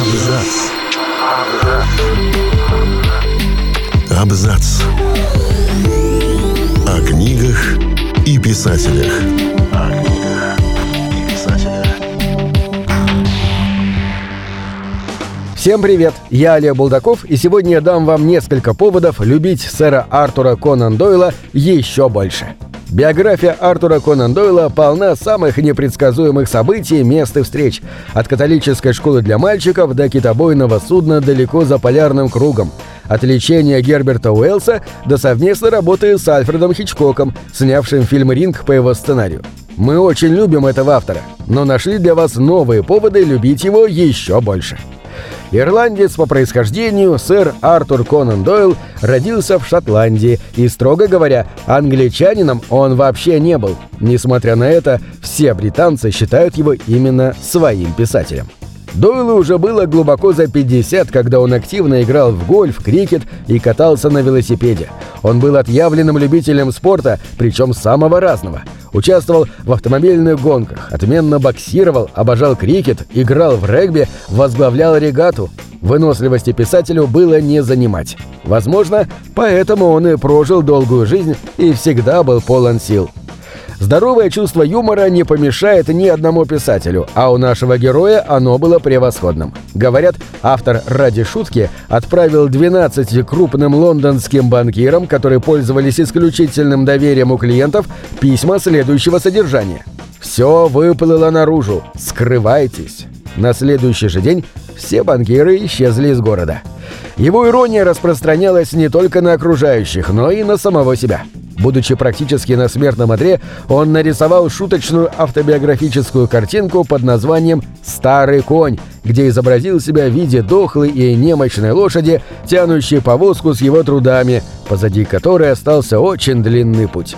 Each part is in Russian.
Абзац. Абзац. О книгах и писателях. Всем привет! Я Олег Булдаков, и сегодня я дам вам несколько поводов любить сэра Артура Конан Дойла еще больше. Биография Артура Конан Дойла полна самых непредсказуемых событий, мест и встреч. От католической школы для мальчиков до китобойного судна далеко за полярным кругом. От лечения Герберта Уэллса до совместной работы с Альфредом Хичкоком, снявшим фильм «Ринг» по его сценарию. Мы очень любим этого автора, но нашли для вас новые поводы любить его еще больше. Ирландец по происхождению, сэр Артур Конан Дойл родился в Шотландии и, строго говоря, англичанином он вообще не был. Несмотря на это, все британцы считают его именно своим писателем. Дойлу уже было глубоко за 50, когда он активно играл в гольф, крикет и катался на велосипеде. Он был отъявленным любителем спорта, причем самого разного. Участвовал в автомобильных гонках, отменно боксировал, обожал крикет, играл в регби, возглавлял регату. Выносливости писателю было не занимать. Возможно, поэтому он и прожил долгую жизнь и всегда был полон сил. Здоровое чувство юмора не помешает ни одному писателю, а у нашего героя оно было превосходным. Говорят, автор ради шутки отправил 12 крупным лондонским банкирам, которые пользовались исключительным доверием у клиентов, письма следующего содержания. «Все выплыло наружу. Скрывайтесь». На следующий же день все банкиры исчезли из города. Его ирония распространялась не только на окружающих, но и на самого себя. Будучи практически на смертном одре, он нарисовал шуточную автобиографическую картинку под названием «Старый конь», где изобразил себя в виде дохлой и немощной лошади, тянущей повозку с его трудами, позади которой остался очень длинный путь.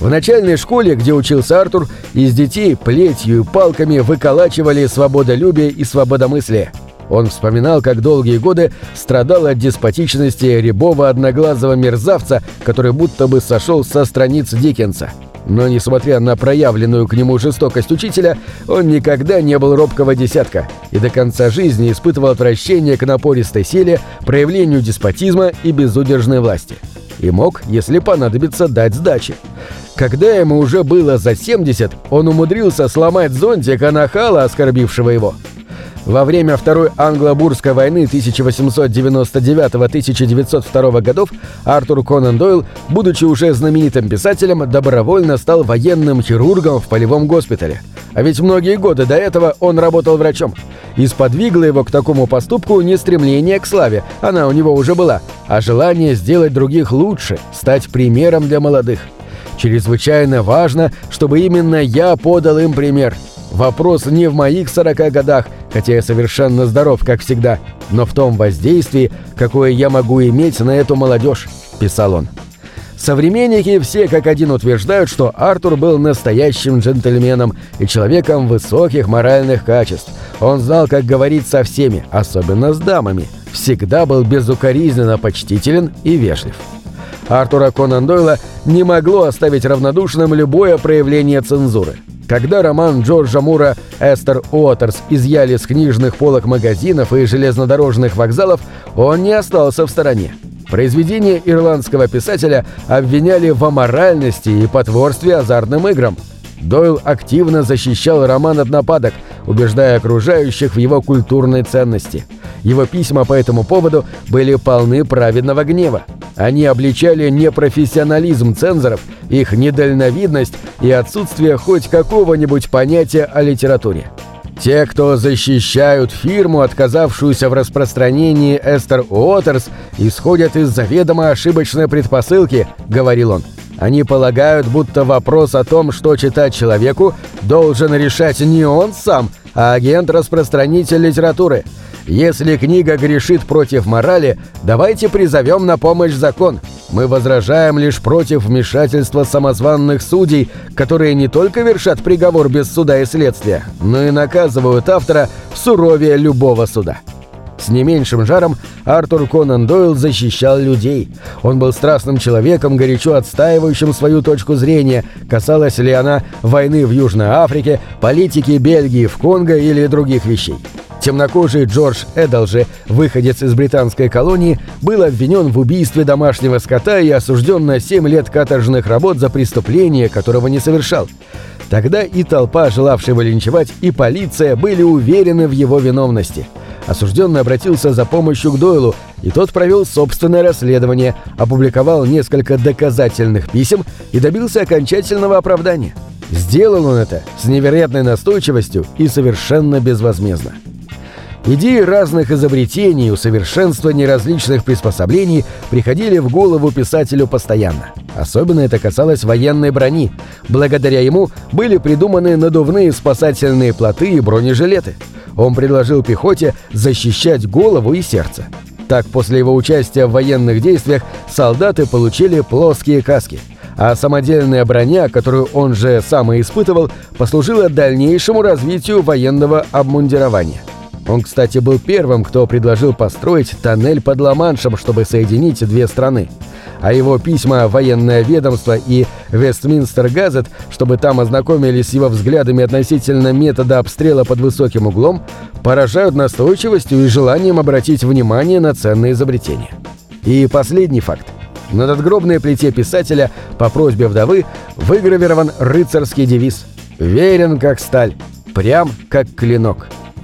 В начальной школе, где учился Артур, из детей плетью и палками выколачивали свободолюбие и свободомыслие – он вспоминал, как долгие годы страдал от деспотичности рябого одноглазого мерзавца, который будто бы сошел со страниц Диккенса. Но, несмотря на проявленную к нему жестокость учителя, он никогда не был робкого десятка и до конца жизни испытывал отвращение к напористой силе, проявлению деспотизма и безудержной власти. И мог, если понадобится, дать сдачи. Когда ему уже было за 70, он умудрился сломать зонтик Анахала, оскорбившего его. Во время Второй Англо-Бурской войны 1899-1902 годов Артур Конан Дойл, будучи уже знаменитым писателем, добровольно стал военным хирургом в полевом госпитале. А ведь многие годы до этого он работал врачом. И сподвигло его к такому поступку не стремление к славе, она у него уже была, а желание сделать других лучше, стать примером для молодых. Чрезвычайно важно, чтобы именно я подал им пример. Вопрос не в моих 40 годах, хотя я совершенно здоров, как всегда, но в том воздействии, какое я могу иметь на эту молодежь», — писал он. Современники все как один утверждают, что Артур был настоящим джентльменом и человеком высоких моральных качеств. Он знал, как говорить со всеми, особенно с дамами. Всегда был безукоризненно почтителен и вежлив. Артура Конан Дойла не могло оставить равнодушным любое проявление цензуры. Когда роман Джорджа Мура «Эстер Уотерс» изъяли с книжных полок магазинов и железнодорожных вокзалов, он не остался в стороне. Произведение ирландского писателя обвиняли в аморальности и потворстве азартным играм. Дойл активно защищал роман от нападок, убеждая окружающих в его культурной ценности. Его письма по этому поводу были полны праведного гнева. Они обличали непрофессионализм цензоров, их недальновидность и отсутствие хоть какого-нибудь понятия о литературе. Те, кто защищают фирму, отказавшуюся в распространении Эстер Уотерс, исходят из заведомо ошибочной предпосылки, говорил он. Они полагают, будто вопрос о том, что читать человеку, должен решать не он сам, а агент-распространитель литературы – если книга грешит против морали, давайте призовем на помощь закон. Мы возражаем лишь против вмешательства самозванных судей, которые не только вершат приговор без суда и следствия, но и наказывают автора суровее любого суда. с не меньшим жаром Артур Конан Дойл защищал людей. Он был страстным человеком, горячо отстаивающим свою точку зрения, касалась ли она войны в Южной Африке, политики Бельгии в Конго или других вещей. Темнокожий Джордж Эдалжи, выходец из британской колонии, был обвинен в убийстве домашнего скота и осужден на 7 лет каторжных работ за преступление, которого не совершал. Тогда и толпа, желавшая его линчевать, и полиция были уверены в его виновности. Осужденный обратился за помощью к Дойлу, и тот провел собственное расследование, опубликовал несколько доказательных писем и добился окончательного оправдания. Сделал он это с невероятной настойчивостью и совершенно безвозмездно. Идеи разных изобретений и усовершенствования различных приспособлений приходили в голову писателю постоянно. Особенно это касалось военной брони. Благодаря ему были придуманы надувные спасательные плоты и бронежилеты. Он предложил пехоте защищать голову и сердце. Так, после его участия в военных действиях солдаты получили плоские каски – а самодельная броня, которую он же сам и испытывал, послужила дальнейшему развитию военного обмундирования. Он, кстати, был первым, кто предложил построить тоннель под Ла-Маншем, чтобы соединить две страны. А его письма военное ведомство и Вестминстер Газет, чтобы там ознакомились с его взглядами относительно метода обстрела под высоким углом, поражают настойчивостью и желанием обратить внимание на ценные изобретения. И последний факт. На надгробной плите писателя по просьбе вдовы выгравирован рыцарский девиз «Верен как сталь, прям как клинок».